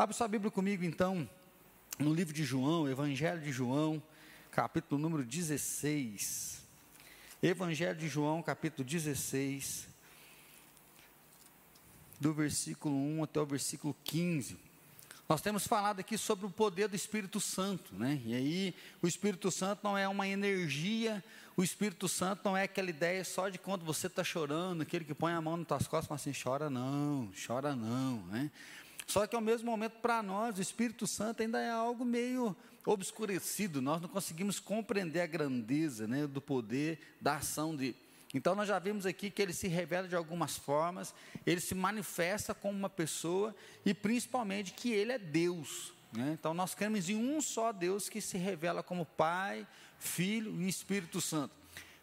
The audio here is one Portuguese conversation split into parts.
Abre sua Bíblia comigo então, no livro de João, Evangelho de João, capítulo número 16. Evangelho de João, capítulo 16, do versículo 1 até o versículo 15. Nós temos falado aqui sobre o poder do Espírito Santo, né? E aí, o Espírito Santo não é uma energia, o Espírito Santo não é aquela ideia só de quando você está chorando, aquele que põe a mão nas tuas costas e fala assim: chora não, chora não, né? Só que ao mesmo momento, para nós, o Espírito Santo ainda é algo meio obscurecido, nós não conseguimos compreender a grandeza né, do poder, da ação de. Então, nós já vimos aqui que ele se revela de algumas formas, ele se manifesta como uma pessoa e principalmente que ele é Deus. Né? Então, nós cremos em um só Deus que se revela como Pai, Filho e Espírito Santo.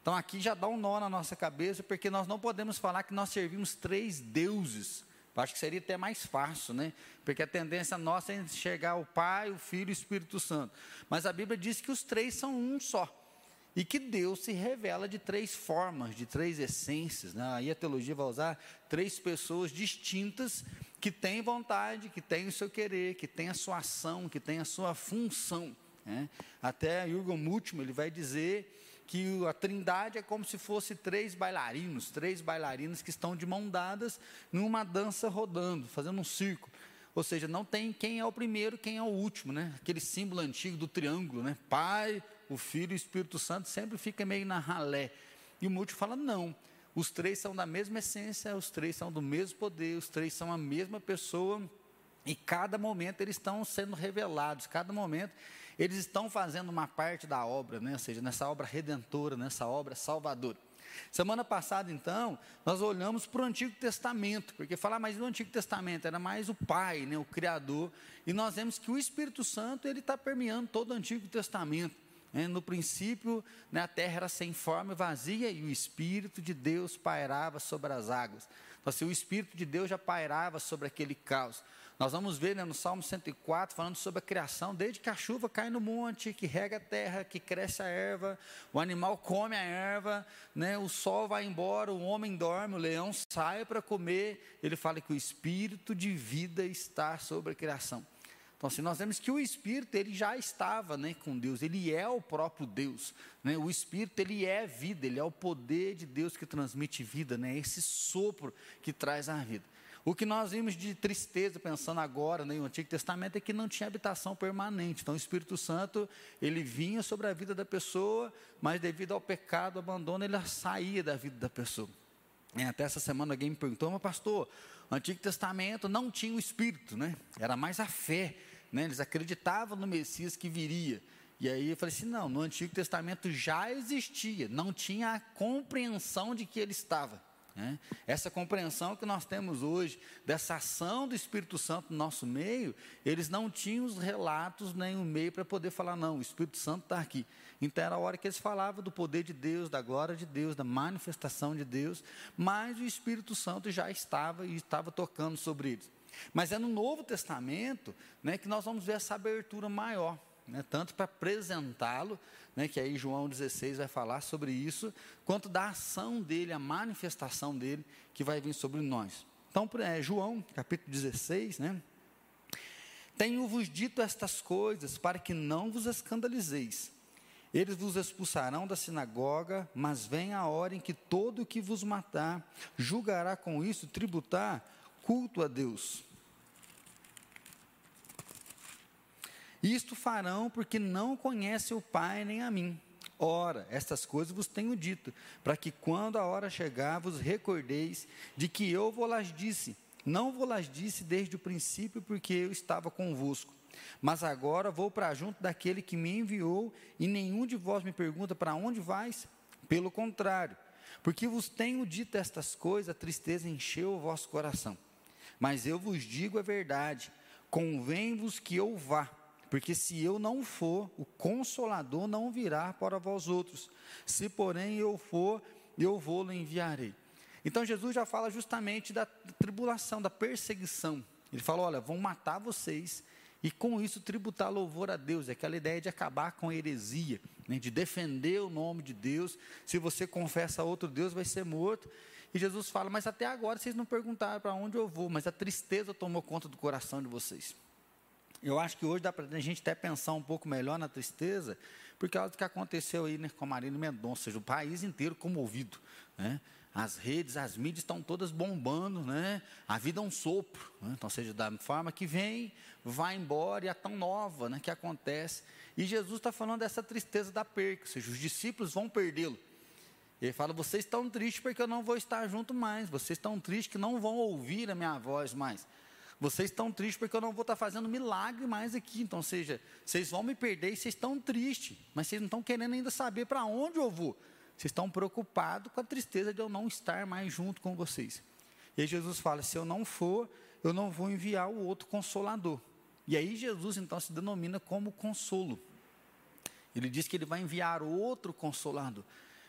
Então, aqui já dá um nó na nossa cabeça, porque nós não podemos falar que nós servimos três deuses. Acho que seria até mais fácil, né? Porque a tendência nossa é enxergar o Pai, o Filho e o Espírito Santo. Mas a Bíblia diz que os três são um só e que Deus se revela de três formas, de três essências. Né? Aí a teologia vai usar três pessoas distintas que têm vontade, que têm o seu querer, que têm a sua ação, que têm a sua função. Né? Até Jürgen Múltimo, ele vai dizer que a trindade é como se fosse três bailarinos, três bailarinos que estão de mão dadas numa dança rodando, fazendo um círculo. Ou seja, não tem quem é o primeiro, quem é o último, né? Aquele símbolo antigo do triângulo, né? Pai, o Filho e o Espírito Santo sempre fica meio na ralé. E o Múltiplo fala: não, os três são da mesma essência, os três são do mesmo poder, os três são a mesma pessoa, e cada momento eles estão sendo revelados, cada momento eles estão fazendo uma parte da obra, né? ou seja, nessa obra redentora, nessa obra salvadora. Semana passada, então, nós olhamos para o Antigo Testamento, porque falar mais do Antigo Testamento era mais o Pai, né, o Criador, e nós vemos que o Espírito Santo ele está permeando todo o Antigo Testamento. Né? No princípio, né, a terra era sem forma e vazia, e o Espírito de Deus pairava sobre as águas. Então, assim, o Espírito de Deus já pairava sobre aquele caos. Nós vamos ver né, no Salmo 104, falando sobre a criação, desde que a chuva cai no monte, que rega a terra, que cresce a erva, o animal come a erva, né, o sol vai embora, o homem dorme, o leão sai para comer. Ele fala que o espírito de vida está sobre a criação. Então, assim, nós vemos que o Espírito, ele já estava né, com Deus, ele é o próprio Deus. Né? O Espírito, ele é vida, ele é o poder de Deus que transmite vida, né? esse sopro que traz a vida. O que nós vimos de tristeza, pensando agora né, no Antigo Testamento, é que não tinha habitação permanente. Então, o Espírito Santo, ele vinha sobre a vida da pessoa, mas devido ao pecado, ao abandono, ele saía da vida da pessoa. É, até essa semana alguém me perguntou, mas pastor, o Antigo Testamento não tinha o Espírito, né? Era mais a fé, né? Eles acreditavam no Messias que viria. E aí eu falei assim, não, no Antigo Testamento já existia, não tinha a compreensão de que ele estava. Né? Essa compreensão que nós temos hoje, dessa ação do Espírito Santo no nosso meio, eles não tinham os relatos nem o meio para poder falar, não, o Espírito Santo está aqui. Então era a hora que eles falavam do poder de Deus, da glória de Deus, da manifestação de Deus, mas o Espírito Santo já estava e estava tocando sobre eles. Mas é no Novo Testamento né, que nós vamos ver essa abertura maior né, tanto para apresentá-lo, né, que aí João 16 vai falar sobre isso, quanto da ação dele, a manifestação dele que vai vir sobre nós. Então, é, João, capítulo 16, né? Tenho-vos dito estas coisas para que não vos escandalizeis. Eles vos expulsarão da sinagoga, mas vem a hora em que todo o que vos matar julgará com isso tributar culto a Deus. Isto farão porque não conhecem o Pai nem a mim. Ora, estas coisas vos tenho dito, para que quando a hora chegar, vos recordeis de que eu vou las disse. Não vou las disse desde o princípio, porque eu estava convosco. Mas agora vou para junto daquele que me enviou, e nenhum de vós me pergunta para onde vais? Pelo contrário, porque vos tenho dito estas coisas, a tristeza encheu o vosso coração. Mas eu vos digo a verdade: convém-vos que eu vá porque se eu não for, o consolador não virá para vós outros. Se, porém, eu for, eu vou-lo enviarei. Então Jesus já fala justamente da tribulação, da perseguição. Ele fala: olha, vão matar vocês e com isso tributar louvor a Deus. É aquela ideia de acabar com a heresia, né, de defender o nome de Deus. Se você confessa a outro Deus, vai ser morto. E Jesus fala: mas até agora vocês não perguntaram para onde eu vou, mas a tristeza tomou conta do coração de vocês. Eu acho que hoje dá para a gente até pensar um pouco melhor na tristeza, porque olha o que aconteceu aí né, com a Marina Mendonça, seja, o país inteiro comovido. Né? As redes, as mídias estão todas bombando, né? A vida é um sopro. Né? Então, seja, da forma que vem, vai embora e é tão nova né, que acontece. E Jesus está falando dessa tristeza da perca, ou seja, os discípulos vão perdê-lo. Ele fala: vocês estão tristes porque eu não vou estar junto mais. Vocês estão tristes que não vão ouvir a minha voz mais. Vocês estão tristes porque eu não vou estar fazendo milagre mais aqui. Então, seja, vocês vão me perder e vocês estão tristes, mas vocês não estão querendo ainda saber para onde eu vou. Vocês estão preocupados com a tristeza de eu não estar mais junto com vocês. E aí Jesus fala: se eu não for, eu não vou enviar o outro consolador. E aí Jesus então se denomina como consolo. Ele diz que ele vai enviar outro consolador.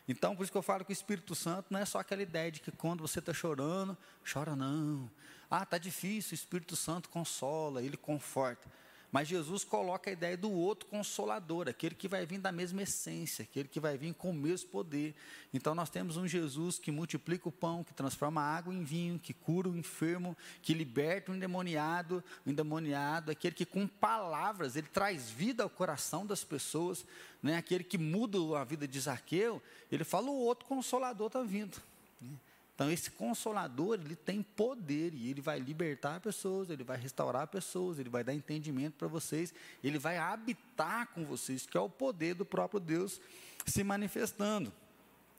Então, por isso que eu falo que o Espírito Santo não é só aquela ideia de que quando você está chorando, chora não. Ah, está difícil, o Espírito Santo consola, ele conforta. Mas Jesus coloca a ideia do outro consolador, aquele que vai vir da mesma essência, aquele que vai vir com o mesmo poder. Então nós temos um Jesus que multiplica o pão, que transforma a água em vinho, que cura o enfermo, que liberta o endemoniado, o endemoniado, aquele que com palavras ele traz vida ao coração das pessoas, né? aquele que muda a vida de Zaqueu, ele fala o outro consolador está vindo. Então, esse consolador, ele tem poder e ele vai libertar pessoas, ele vai restaurar pessoas, ele vai dar entendimento para vocês, ele vai habitar com vocês, que é o poder do próprio Deus se manifestando.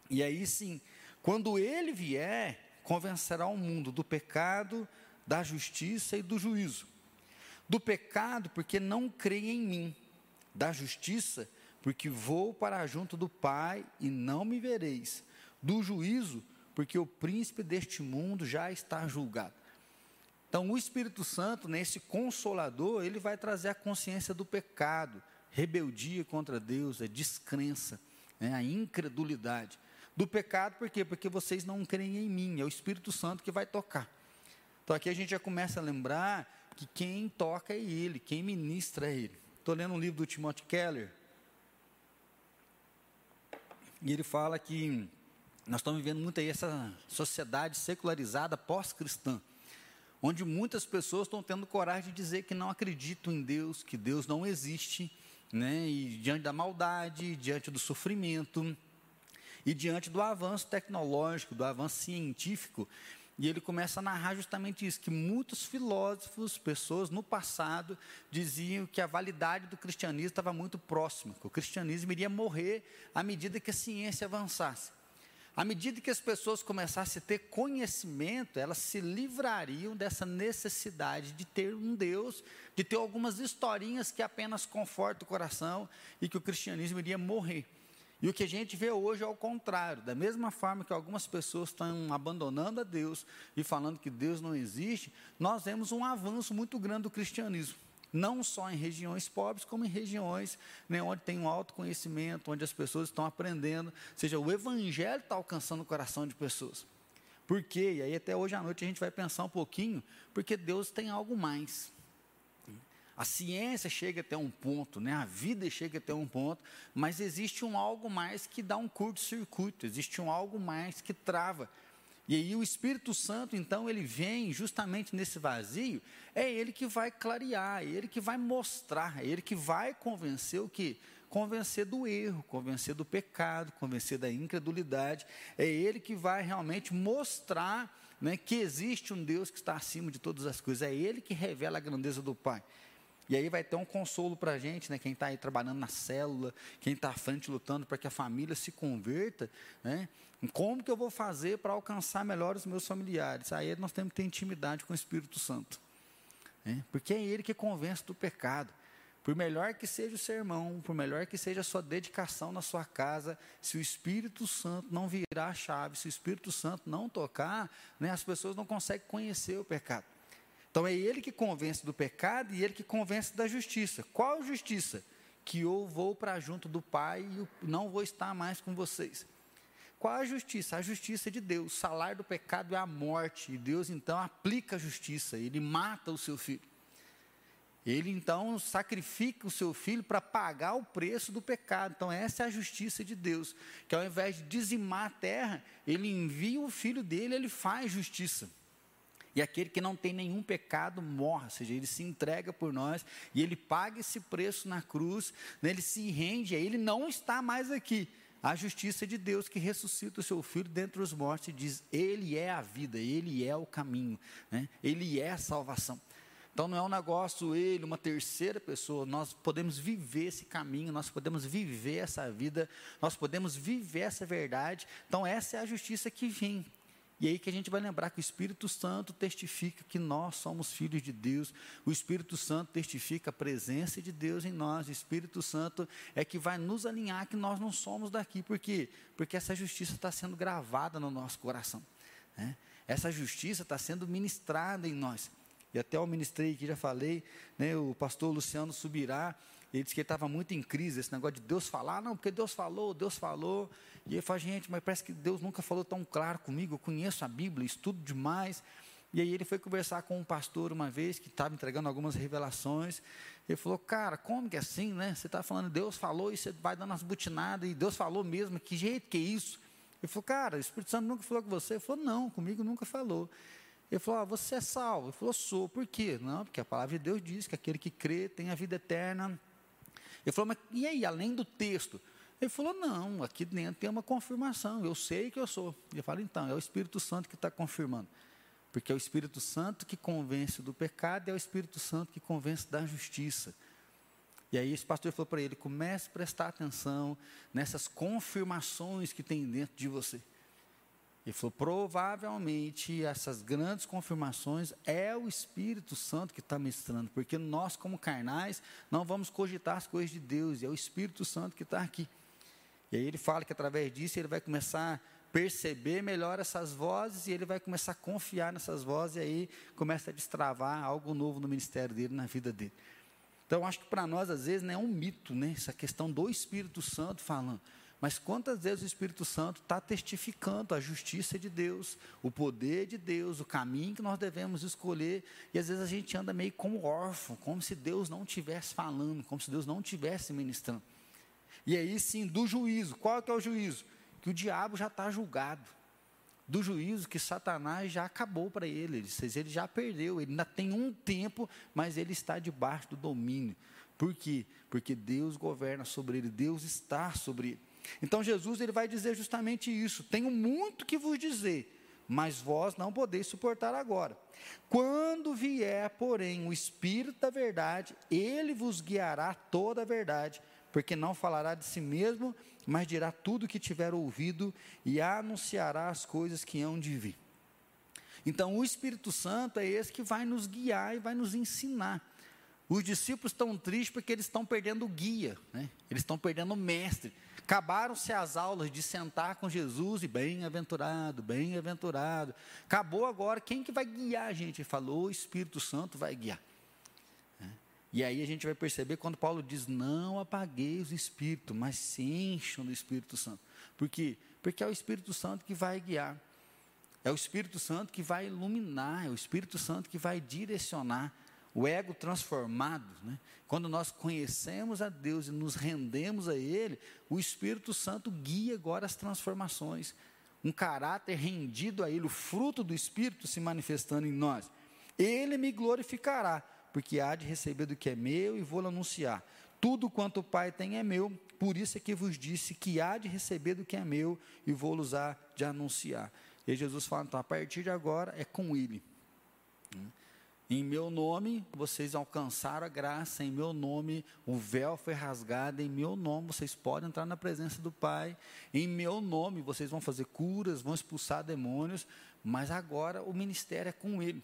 E aí sim, quando ele vier, convencerá o mundo do pecado, da justiça e do juízo. Do pecado, porque não creem em mim. Da justiça, porque vou para junto do Pai e não me vereis. Do juízo, porque o príncipe deste mundo já está julgado. Então, o Espírito Santo, nesse consolador, ele vai trazer a consciência do pecado, rebeldia contra Deus, a descrença, né, a incredulidade. Do pecado, por quê? Porque vocês não creem em mim, é o Espírito Santo que vai tocar. Então, aqui a gente já começa a lembrar que quem toca é Ele, quem ministra é Ele. Estou lendo um livro do Timothy Keller, e ele fala que nós estamos vivendo muito aí essa sociedade secularizada pós-cristã, onde muitas pessoas estão tendo coragem de dizer que não acreditam em Deus, que Deus não existe, né? E diante da maldade, diante do sofrimento e diante do avanço tecnológico, do avanço científico, e ele começa a narrar justamente isso, que muitos filósofos, pessoas no passado, diziam que a validade do cristianismo estava muito próxima, que o cristianismo iria morrer à medida que a ciência avançasse. À medida que as pessoas começassem a ter conhecimento, elas se livrariam dessa necessidade de ter um Deus, de ter algumas historinhas que apenas confortam o coração e que o cristianismo iria morrer. E o que a gente vê hoje é o contrário. Da mesma forma que algumas pessoas estão abandonando a Deus e falando que Deus não existe, nós vemos um avanço muito grande do cristianismo não só em regiões pobres, como em regiões né, onde tem um alto conhecimento, onde as pessoas estão aprendendo, ou seja, o evangelho está alcançando o coração de pessoas. Por quê? E aí até hoje à noite a gente vai pensar um pouquinho, porque Deus tem algo mais. A ciência chega até um ponto, né? a vida chega até um ponto, mas existe um algo mais que dá um curto-circuito, existe um algo mais que trava. E aí o Espírito Santo, então, ele vem justamente nesse vazio, é ele que vai clarear, é ele que vai mostrar, é ele que vai convencer o que? Convencer do erro, convencer do pecado, convencer da incredulidade. É ele que vai realmente mostrar né, que existe um Deus que está acima de todas as coisas. É ele que revela a grandeza do Pai. E aí vai ter um consolo para a gente, né? Quem está aí trabalhando na célula, quem está à frente lutando para que a família se converta, né? Como que eu vou fazer para alcançar melhor os meus familiares? Aí nós temos que ter intimidade com o Espírito Santo. Né? Porque é ele que convence do pecado. Por melhor que seja o sermão, por melhor que seja a sua dedicação na sua casa, se o Espírito Santo não virar a chave, se o Espírito Santo não tocar, né, as pessoas não conseguem conhecer o pecado. Então é ele que convence do pecado e ele que convence da justiça. Qual justiça? Que eu vou para junto do Pai e não vou estar mais com vocês. Qual a justiça? A justiça de Deus. O salário do pecado é a morte. E Deus então aplica a justiça. Ele mata o seu filho. Ele então sacrifica o seu filho para pagar o preço do pecado. Então, essa é a justiça de Deus. Que ao invés de dizimar a terra, ele envia o filho dele, ele faz justiça. E aquele que não tem nenhum pecado morre, ou seja, ele se entrega por nós e ele paga esse preço na cruz, né? ele se rende, ele não está mais aqui. A justiça de Deus que ressuscita o seu filho dentre os mortos e diz: Ele é a vida, Ele é o caminho, né? Ele é a salvação. Então não é um negócio ele, uma terceira pessoa, nós podemos viver esse caminho, nós podemos viver essa vida, nós podemos viver essa verdade. Então essa é a justiça que vem. E aí que a gente vai lembrar que o Espírito Santo testifica que nós somos filhos de Deus, o Espírito Santo testifica a presença de Deus em nós, o Espírito Santo é que vai nos alinhar que nós não somos daqui, por quê? Porque essa justiça está sendo gravada no nosso coração, né? essa justiça está sendo ministrada em nós. E até eu ministrei aqui, já falei, né, o pastor Luciano Subirá, ele disse que ele estava muito em crise, esse negócio de Deus falar, não, porque Deus falou, Deus falou. E ele fala, gente, mas parece que Deus nunca falou tão claro comigo, eu conheço a Bíblia, estudo demais. E aí ele foi conversar com um pastor uma vez, que estava entregando algumas revelações. Ele falou, cara, como que é assim, né? Você está falando, Deus falou, e você vai dando as butinadas, e Deus falou mesmo, que jeito que é isso? Ele falou, cara, o Espírito Santo nunca falou com você? Ele falou, não, comigo nunca falou. Ele falou: ah, Você é salvo? Ele falou: Sou. Por quê? Não, porque a palavra de Deus diz que aquele que crê tem a vida eterna. Ele falou: Mas e aí, além do texto? Ele falou: Não, aqui dentro tem uma confirmação. Eu sei que eu sou. Ele falou: Então, é o Espírito Santo que está confirmando. Porque é o Espírito Santo que convence do pecado e é o Espírito Santo que convence da justiça. E aí esse pastor falou para ele: comece a prestar atenção nessas confirmações que tem dentro de você. Ele falou: provavelmente essas grandes confirmações é o Espírito Santo que está ministrando, porque nós, como carnais, não vamos cogitar as coisas de Deus, e é o Espírito Santo que está aqui. E aí ele fala que através disso ele vai começar a perceber melhor essas vozes e ele vai começar a confiar nessas vozes, e aí começa a destravar algo novo no ministério dele, na vida dele. Então, acho que para nós, às vezes, não é um mito, né? Essa questão do Espírito Santo falando. Mas quantas vezes o Espírito Santo está testificando a justiça de Deus, o poder de Deus, o caminho que nós devemos escolher, e às vezes a gente anda meio como órfão, como se Deus não estivesse falando, como se Deus não estivesse ministrando. E aí sim, do juízo, qual que é o juízo? Que o diabo já está julgado. Do juízo que Satanás já acabou para ele, ele, ele já perdeu, ele ainda tem um tempo, mas ele está debaixo do domínio. Por quê? Porque Deus governa sobre ele, Deus está sobre ele. Então Jesus ele vai dizer justamente isso: tenho muito que vos dizer, mas vós não podeis suportar agora. Quando vier, porém, o Espírito da verdade, ele vos guiará toda a verdade, porque não falará de si mesmo, mas dirá tudo o que tiver ouvido e anunciará as coisas que hão de vir. Então, o Espírito Santo é esse que vai nos guiar e vai nos ensinar. Os discípulos estão tristes porque eles estão perdendo o guia, né? eles estão perdendo o mestre. Acabaram-se as aulas de sentar com Jesus e bem-aventurado, bem-aventurado. Acabou agora, quem que vai guiar a gente? Ele falou, o Espírito Santo vai guiar. É. E aí a gente vai perceber quando Paulo diz: Não apagueis o Espírito, mas se encham do Espírito Santo. Por quê? Porque é o Espírito Santo que vai guiar. É o Espírito Santo que vai iluminar, é o Espírito Santo que vai direcionar o ego transformado, né? quando nós conhecemos a Deus e nos rendemos a Ele, o Espírito Santo guia agora as transformações. Um caráter rendido a Ele, o fruto do Espírito se manifestando em nós. Ele me glorificará, porque há de receber do que é meu e vou anunciar. Tudo quanto o Pai tem é meu, por isso é que vos disse que há de receber do que é meu e vou usar de anunciar. E Jesus fala, então, a partir de agora é com Ele. Em meu nome vocês alcançaram a graça, em meu nome o véu foi rasgado, em meu nome vocês podem entrar na presença do Pai, em meu nome vocês vão fazer curas, vão expulsar demônios, mas agora o ministério é com Ele.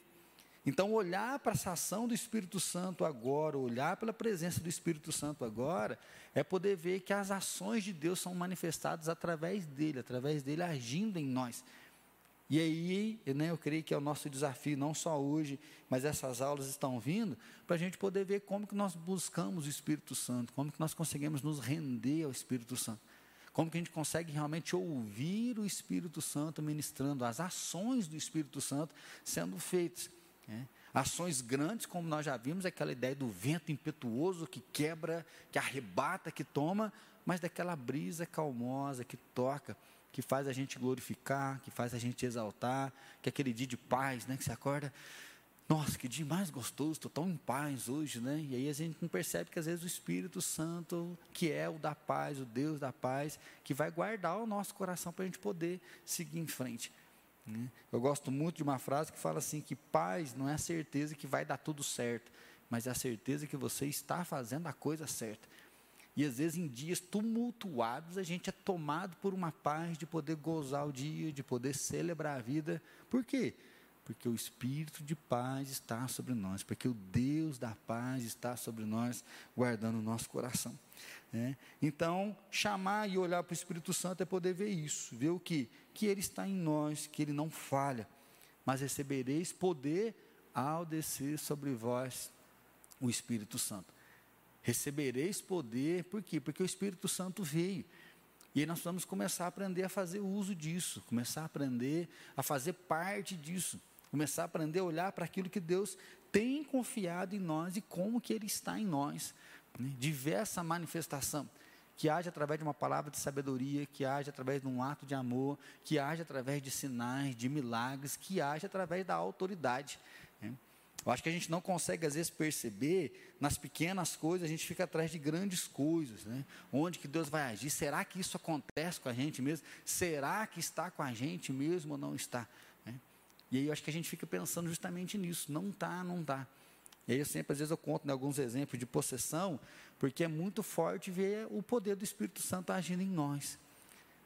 Então, olhar para essa ação do Espírito Santo agora, olhar pela presença do Espírito Santo agora, é poder ver que as ações de Deus são manifestadas através dele, através dele agindo em nós. E aí, né, eu creio que é o nosso desafio, não só hoje, mas essas aulas estão vindo, para a gente poder ver como que nós buscamos o Espírito Santo, como que nós conseguimos nos render ao Espírito Santo, como que a gente consegue realmente ouvir o Espírito Santo ministrando, as ações do Espírito Santo sendo feitas. Né? Ações grandes, como nós já vimos, aquela ideia do vento impetuoso que quebra, que arrebata, que toma, mas daquela brisa calmosa que toca que faz a gente glorificar, que faz a gente exaltar, que é aquele dia de paz, né, que você acorda, nossa, que dia mais gostoso, estou tão em paz hoje, né? E aí a gente não percebe que às vezes o Espírito Santo, que é o da paz, o Deus da paz, que vai guardar o nosso coração para a gente poder seguir em frente. Né? Eu gosto muito de uma frase que fala assim: que paz não é a certeza que vai dar tudo certo, mas é a certeza que você está fazendo a coisa certa. E às vezes em dias tumultuados a gente é tomado por uma paz de poder gozar o dia, de poder celebrar a vida. Por quê? Porque o Espírito de paz está sobre nós, porque o Deus da paz está sobre nós, guardando o nosso coração. Né? Então, chamar e olhar para o Espírito Santo é poder ver isso, ver o que? Que Ele está em nós, que Ele não falha, mas recebereis poder ao descer sobre vós o Espírito Santo. Recebereis poder, por quê? Porque o Espírito Santo veio. E aí nós vamos começar a aprender a fazer uso disso, começar a aprender a fazer parte disso. Começar a aprender a olhar para aquilo que Deus tem confiado em nós e como que Ele está em nós. Né? Diversa manifestação. Que haja através de uma palavra de sabedoria, que haja através de um ato de amor, que haja através de sinais, de milagres, que haja através da autoridade. Né? Eu acho que a gente não consegue, às vezes, perceber nas pequenas coisas, a gente fica atrás de grandes coisas. Né? Onde que Deus vai agir? Será que isso acontece com a gente mesmo? Será que está com a gente mesmo ou não está? E aí eu acho que a gente fica pensando justamente nisso. Não está, não está. E aí eu sempre, às vezes, eu conto né, alguns exemplos de possessão, porque é muito forte ver o poder do Espírito Santo agindo em nós.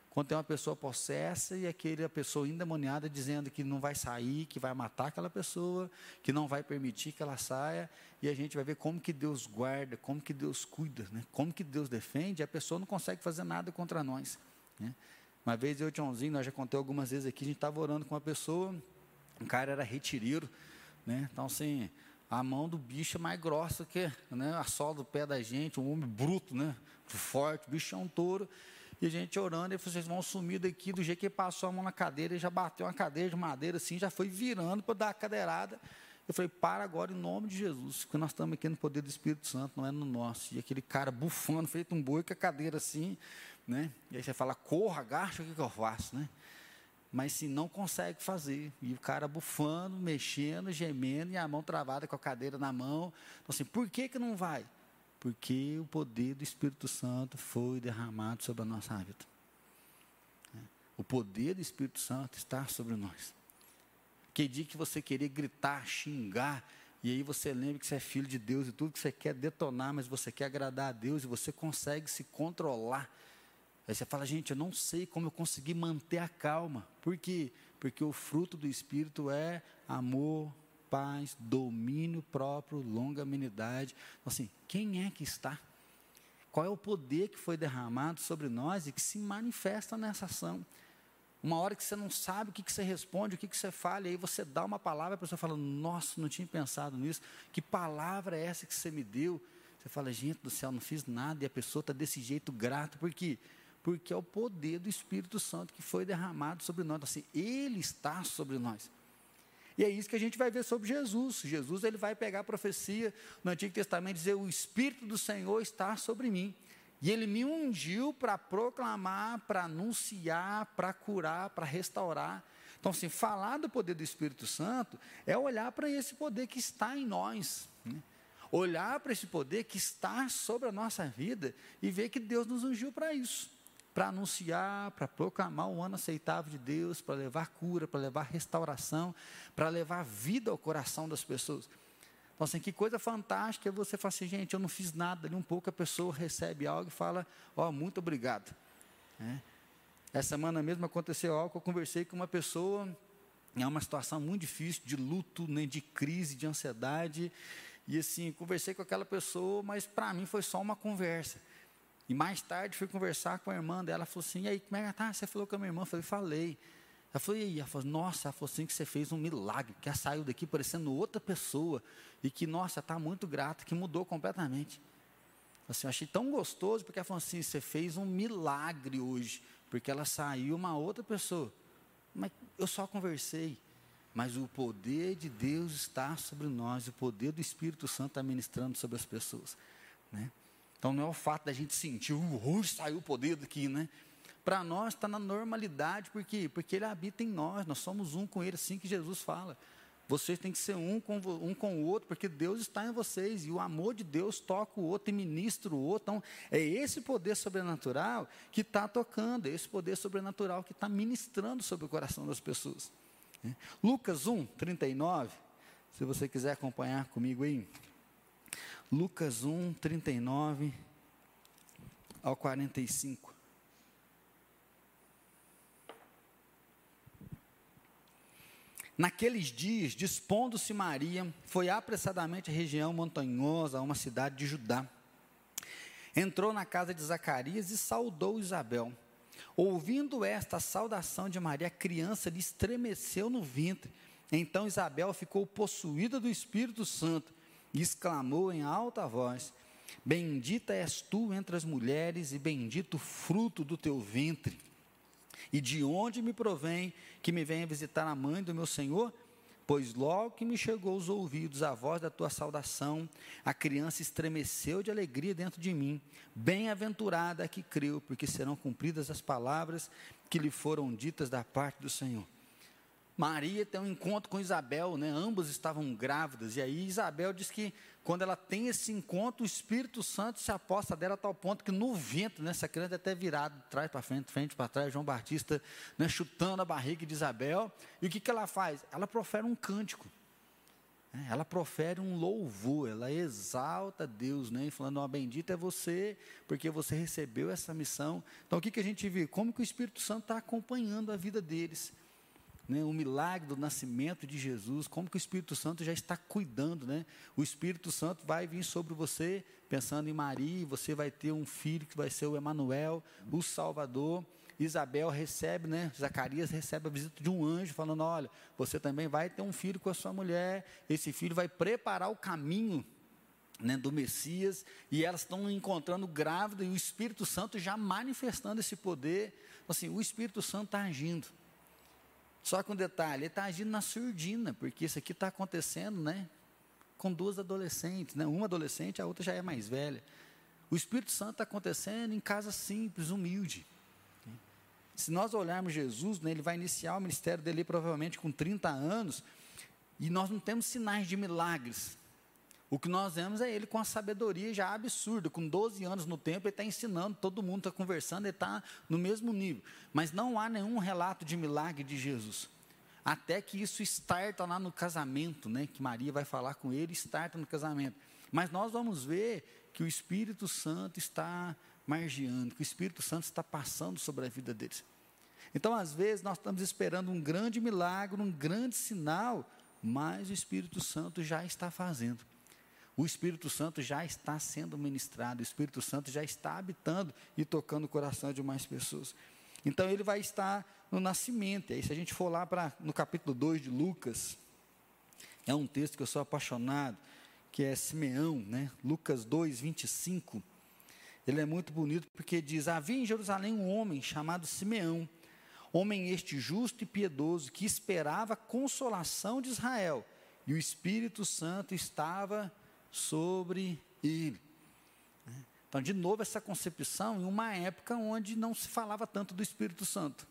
Quando tem uma pessoa possessa e aquela pessoa endemoniada dizendo que não vai sair, que vai matar aquela pessoa, que não vai permitir que ela saia, e a gente vai ver como que Deus guarda, como que Deus cuida, né? como que Deus defende, e a pessoa não consegue fazer nada contra nós. Né? Uma vez eu e o Joãozinho, nós já contei algumas vezes aqui, a gente estava orando com uma pessoa, o cara era retireiro, né? Então, assim, a mão do bicho é mais grossa que né, a sola do pé da gente, um homem bruto, né? Forte, o bicho é um touro. E a gente orando, e vocês vão sumir daqui, do jeito que passou a mão na cadeira, ele já bateu uma cadeira de madeira assim, já foi virando para dar a cadeirada. Eu falei, para agora em nome de Jesus, porque nós estamos aqui no poder do Espírito Santo, não é no nosso. E aquele cara bufando, feito um boi com a cadeira assim, né? E aí você fala, corra, agacha, o que, que eu faço, né? mas se não consegue fazer. E o cara bufando, mexendo, gemendo, e a mão travada com a cadeira na mão. Então, assim, por que, que não vai? Porque o poder do Espírito Santo foi derramado sobre a nossa vida. O poder do Espírito Santo está sobre nós. Que dia que você querer gritar, xingar, e aí você lembra que você é filho de Deus e tudo que você quer detonar, mas você quer agradar a Deus e você consegue se controlar Aí você fala, gente, eu não sei como eu consegui manter a calma. Por quê? Porque o fruto do Espírito é amor, paz, domínio próprio, longanimidade. Então, assim, quem é que está? Qual é o poder que foi derramado sobre nós e que se manifesta nessa ação? Uma hora que você não sabe o que, que você responde, o que, que você fala, e aí você dá uma palavra, a pessoa fala, nossa, não tinha pensado nisso. Que palavra é essa que você me deu? Você fala, gente do céu, não fiz nada, e a pessoa está desse jeito grato, por quê? porque é o poder do Espírito Santo que foi derramado sobre nós. Assim, ele está sobre nós. E é isso que a gente vai ver sobre Jesus. Jesus ele vai pegar a profecia no Antigo Testamento e dizer: O Espírito do Senhor está sobre mim. E ele me ungiu para proclamar, para anunciar, para curar, para restaurar. Então, assim, falar do poder do Espírito Santo é olhar para esse poder que está em nós. Né? Olhar para esse poder que está sobre a nossa vida e ver que Deus nos ungiu para isso para anunciar, para proclamar o ano aceitável de Deus, para levar cura, para levar restauração, para levar vida ao coração das pessoas. Então, assim, que coisa fantástica é você falar assim, gente, eu não fiz nada, ali um pouco a pessoa recebe algo e fala, ó, oh, muito obrigado. É. Essa semana mesmo aconteceu algo, eu conversei com uma pessoa, é uma situação muito difícil, de luto, né, de crise, de ansiedade, e assim, conversei com aquela pessoa, mas para mim foi só uma conversa. E mais tarde fui conversar com a irmã dela, ela falou assim, e aí, como é que tá? Você falou com a minha irmã? Eu falei, falei. Ela falou, e aí? Ela falou, nossa, ela falou assim que você fez um milagre, que ela saiu daqui parecendo outra pessoa, e que, nossa, está muito grata, que mudou completamente. Assim, eu achei tão gostoso, porque ela falou assim, você fez um milagre hoje, porque ela saiu uma outra pessoa. Mas eu só conversei. Mas o poder de Deus está sobre nós, o poder do Espírito Santo está ministrando sobre as pessoas. Né? Então não é o fato da gente sentir, uh, saiu o poder daqui, né? Para nós está na normalidade, por quê? Porque Ele habita em nós, nós somos um com Ele, assim que Jesus fala. Vocês têm que ser um com, um com o outro, porque Deus está em vocês, e o amor de Deus toca o outro e ministra o outro. Então, é esse poder sobrenatural que está tocando, é esse poder sobrenatural que está ministrando sobre o coração das pessoas. É. Lucas 1, 39, se você quiser acompanhar comigo aí. Lucas 1, 39 ao 45. Naqueles dias, dispondo-se Maria, foi apressadamente à região montanhosa, a uma cidade de Judá. Entrou na casa de Zacarias e saudou Isabel. Ouvindo esta saudação de Maria, a criança lhe estremeceu no ventre. Então Isabel ficou possuída do Espírito Santo e exclamou em alta voz: Bendita és tu entre as mulheres, e bendito o fruto do teu ventre. E de onde me provém que me venha visitar a mãe do meu Senhor? Pois logo que me chegou aos ouvidos a voz da tua saudação, a criança estremeceu de alegria dentro de mim. Bem-aventurada a que creu, porque serão cumpridas as palavras que lhe foram ditas da parte do Senhor. Maria tem um encontro com Isabel, né? Ambas estavam grávidas. E aí Isabel diz que quando ela tem esse encontro, o Espírito Santo se aposta dela a tal ponto que no vento, né, essa criança é até virada trás para frente, frente para trás, João Batista, né, chutando a barriga de Isabel. E o que, que ela faz? Ela profere um cântico. Né? Ela profere um louvor, ela exalta Deus, né? falando, ó, bendita é você, porque você recebeu essa missão. Então, o que, que a gente vê? Como que o Espírito Santo está acompanhando a vida deles né, o milagre do nascimento de Jesus, como que o Espírito Santo já está cuidando, né? O Espírito Santo vai vir sobre você, pensando em Maria, você vai ter um filho que vai ser o Emanuel, o Salvador. Isabel recebe, né? Zacarias recebe a visita de um anjo falando: "Olha, você também vai ter um filho com a sua mulher. Esse filho vai preparar o caminho né, do Messias, e elas estão encontrando grávida, e o Espírito Santo já manifestando esse poder. Assim, o Espírito Santo está agindo. Só que um detalhe, ele está agindo na surdina, porque isso aqui está acontecendo, né? Com duas adolescentes, né? Uma adolescente, a outra já é mais velha. O Espírito Santo está acontecendo em casa simples, humilde. Se nós olharmos Jesus, né, ele vai iniciar o ministério dele provavelmente com 30 anos, e nós não temos sinais de milagres. O que nós vemos é ele com a sabedoria já absurda, com 12 anos no templo, ele está ensinando, todo mundo está conversando, ele está no mesmo nível. Mas não há nenhum relato de milagre de Jesus. Até que isso starta lá no casamento, né? Que Maria vai falar com ele, starta no casamento. Mas nós vamos ver que o Espírito Santo está margeando, que o Espírito Santo está passando sobre a vida deles. Então, às vezes, nós estamos esperando um grande milagre, um grande sinal, mas o Espírito Santo já está fazendo. O Espírito Santo já está sendo ministrado, o Espírito Santo já está habitando e tocando o coração de mais pessoas. Então ele vai estar no nascimento. E aí, se a gente for lá para no capítulo 2 de Lucas, é um texto que eu sou apaixonado, que é Simeão, né? Lucas 2, 25. Ele é muito bonito porque diz: Havia em Jerusalém um homem chamado Simeão, homem este justo e piedoso, que esperava a consolação de Israel, e o Espírito Santo estava sobre ele. Então, de novo, essa concepção em uma época onde não se falava tanto do Espírito Santo.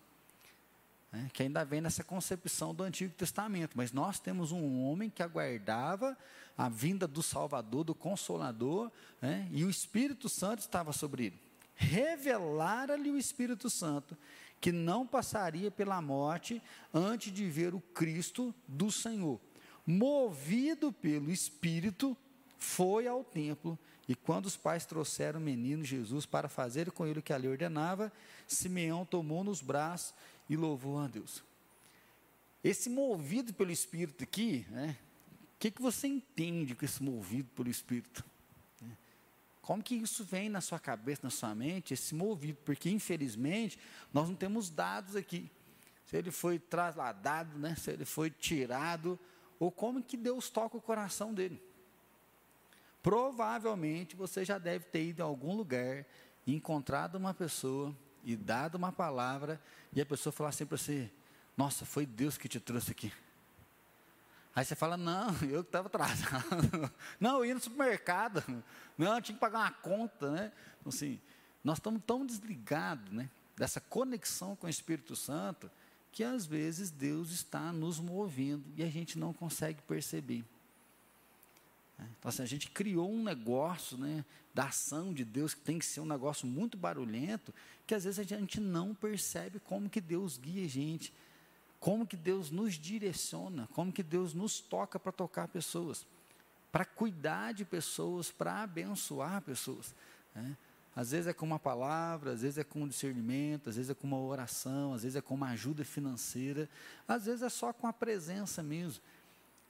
Né, que ainda vem nessa concepção do Antigo Testamento. Mas nós temos um homem que aguardava a vinda do Salvador, do Consolador, né, e o Espírito Santo estava sobre ele. Revelara-lhe o Espírito Santo que não passaria pela morte antes de ver o Cristo do Senhor. Movido pelo Espírito, foi ao templo e quando os pais trouxeram o menino Jesus para fazer com ele o que a lei ordenava, Simeão tomou nos braços e louvou a Deus. Esse movido pelo Espírito aqui, né, o que, que você entende com esse movido pelo Espírito? Como que isso vem na sua cabeça, na sua mente, esse movido? Porque, infelizmente, nós não temos dados aqui. Se ele foi trasladado, né, se ele foi tirado, ou como que Deus toca o coração dele. Provavelmente você já deve ter ido em algum lugar, encontrado uma pessoa e dado uma palavra, e a pessoa falar assim para você: Nossa, foi Deus que te trouxe aqui. Aí você fala: Não, eu que estava atrasado. Não, eu ia no supermercado. Não, eu tinha que pagar uma conta, né? Então, assim, nós estamos tão desligados, né? dessa conexão com o Espírito Santo, que às vezes Deus está nos movendo e a gente não consegue perceber. É, então, assim, a gente criou um negócio né, da ação de Deus que tem que ser um negócio muito barulhento, que às vezes a gente não percebe como que Deus guia a gente, como que Deus nos direciona, como que Deus nos toca para tocar pessoas, para cuidar de pessoas, para abençoar pessoas. Né? Às vezes é com uma palavra, às vezes é com um discernimento, às vezes é com uma oração, às vezes é com uma ajuda financeira, às vezes é só com a presença mesmo.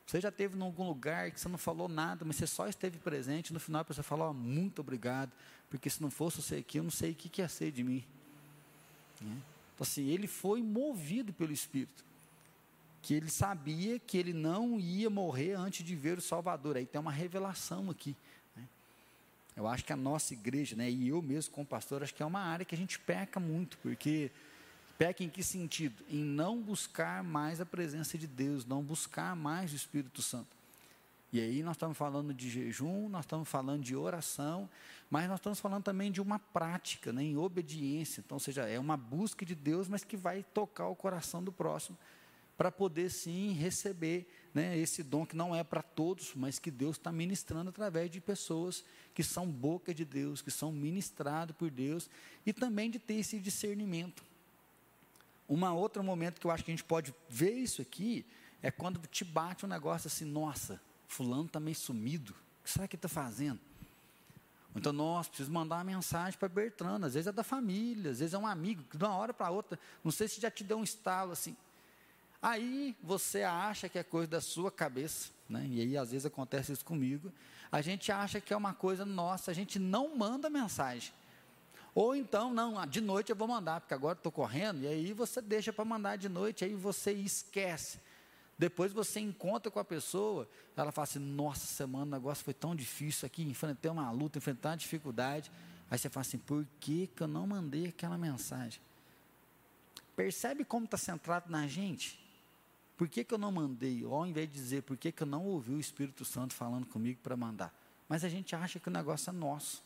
Você já esteve em algum lugar que você não falou nada, mas você só esteve presente, no final a pessoa falou, oh, muito obrigado, porque se não fosse você aqui, eu não sei o que, que ia ser de mim. Né? Então, assim, ele foi movido pelo Espírito, que ele sabia que ele não ia morrer antes de ver o Salvador. Aí tem uma revelação aqui. Né? Eu acho que a nossa igreja, né, e eu mesmo como pastor, acho que é uma área que a gente peca muito, porque Peca em que sentido? Em não buscar mais a presença de Deus, não buscar mais o Espírito Santo. E aí nós estamos falando de jejum, nós estamos falando de oração, mas nós estamos falando também de uma prática, né, em obediência. Então, ou seja, é uma busca de Deus, mas que vai tocar o coração do próximo, para poder sim receber né, esse dom que não é para todos, mas que Deus está ministrando através de pessoas que são boca de Deus, que são ministrados por Deus, e também de ter esse discernimento. Um outro momento que eu acho que a gente pode ver isso aqui é quando te bate um negócio assim, nossa, fulano está meio sumido, o que será que está fazendo? Então, nossa, preciso mandar uma mensagem para Bertrana, às vezes é da família, às vezes é um amigo, que de uma hora para outra, não sei se já te deu um estalo assim. Aí você acha que é coisa da sua cabeça, né? e aí às vezes acontece isso comigo, a gente acha que é uma coisa nossa, a gente não manda mensagem. Ou então, não, de noite eu vou mandar, porque agora estou correndo, e aí você deixa para mandar de noite, aí você esquece. Depois você encontra com a pessoa, ela fala assim: Nossa, semana o negócio foi tão difícil aqui, enfrentei uma luta, enfrentei uma dificuldade. Aí você fala assim: Por que, que eu não mandei aquela mensagem? Percebe como está centrado na gente? Por que, que eu não mandei? Ou ao invés de dizer por que, que eu não ouvi o Espírito Santo falando comigo para mandar. Mas a gente acha que o negócio é nosso.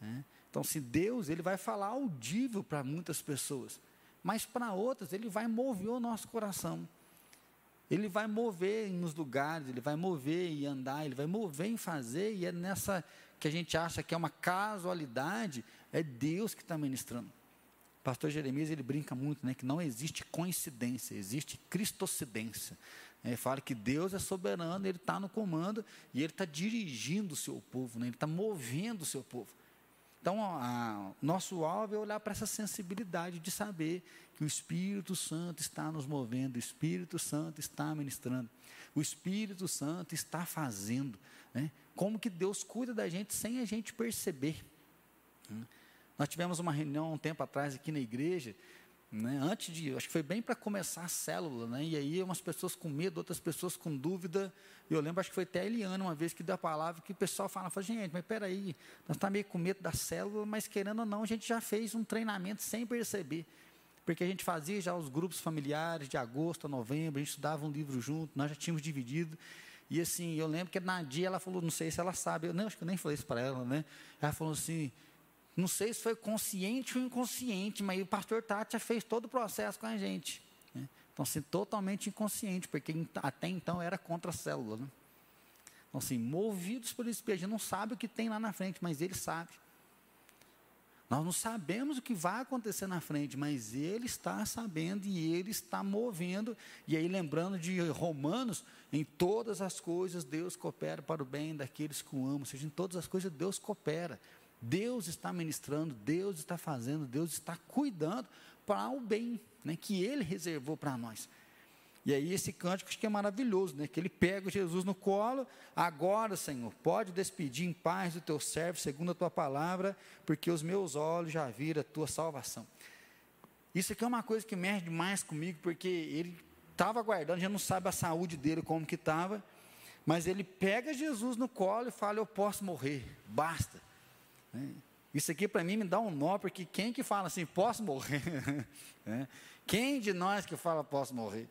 Né? Então, se Deus, ele vai falar audível para muitas pessoas, mas para outras ele vai mover o nosso coração. Ele vai mover nos lugares, ele vai mover em andar, ele vai mover em fazer, e é nessa que a gente acha que é uma casualidade, é Deus que está ministrando. Pastor Jeremias ele brinca muito, né, que não existe coincidência, existe cristocidência. Ele fala que Deus é soberano, Ele está no comando e Ele está dirigindo o seu povo, né, Ele está movendo o seu povo. Então, a, nosso alvo é olhar para essa sensibilidade de saber que o Espírito Santo está nos movendo, o Espírito Santo está ministrando, o Espírito Santo está fazendo. Né? Como que Deus cuida da gente sem a gente perceber. Né? Nós tivemos uma reunião um tempo atrás aqui na igreja, né? Antes de, acho que foi bem para começar a célula, né? E aí umas pessoas com medo, outras pessoas com dúvida. Eu lembro, acho que foi até a Eliana uma vez que deu a palavra que o pessoal fala, fala gente, mas peraí, nós estamos meio com medo da célula, mas querendo ou não, a gente já fez um treinamento sem perceber. Porque a gente fazia já os grupos familiares de agosto a novembro, a gente estudava um livro junto, nós já tínhamos dividido. E assim, eu lembro que na dia ela falou, não sei se ela sabe, eu não, acho que eu nem falei isso para ela, né? Ela falou assim, não sei se foi consciente ou inconsciente, mas o pastor Tati fez todo o processo com a gente. Né? Então, assim, totalmente inconsciente, porque até então era contra a célula. Né? Então, assim, movidos por Espírito, a gente não sabe o que tem lá na frente, mas ele sabe. Nós não sabemos o que vai acontecer na frente, mas ele está sabendo e ele está movendo. E aí, lembrando de Romanos, em todas as coisas Deus coopera para o bem daqueles que o amam. Ou seja, em todas as coisas Deus coopera. Deus está ministrando, Deus está fazendo, Deus está cuidando para o bem né, que Ele reservou para nós. E aí esse cântico que é maravilhoso, né? Que ele pega Jesus no colo, agora, Senhor, pode despedir em paz do teu servo, segundo a tua palavra, porque os meus olhos já viram a tua salvação. Isso aqui é uma coisa que mexe demais comigo, porque ele estava aguardando, já não sabe a saúde dele como que estava, mas ele pega Jesus no colo e fala: Eu posso morrer, basta. Né? Isso aqui para mim me dá um nó, porque quem que fala assim, posso morrer? Né? Quem de nós que fala posso morrer?